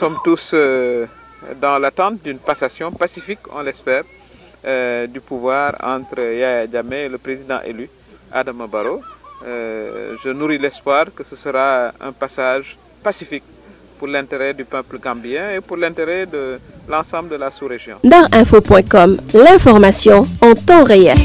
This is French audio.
Nous sommes tous euh, dans l'attente d'une passation pacifique, on l'espère, euh, du pouvoir entre Yaya Djamé et le président élu, Adam Barrow. Euh, je nourris l'espoir que ce sera un passage pacifique pour l'intérêt du peuple gambien et pour l'intérêt de l'ensemble de la sous-région. Darinfo.com, l'information en temps réel.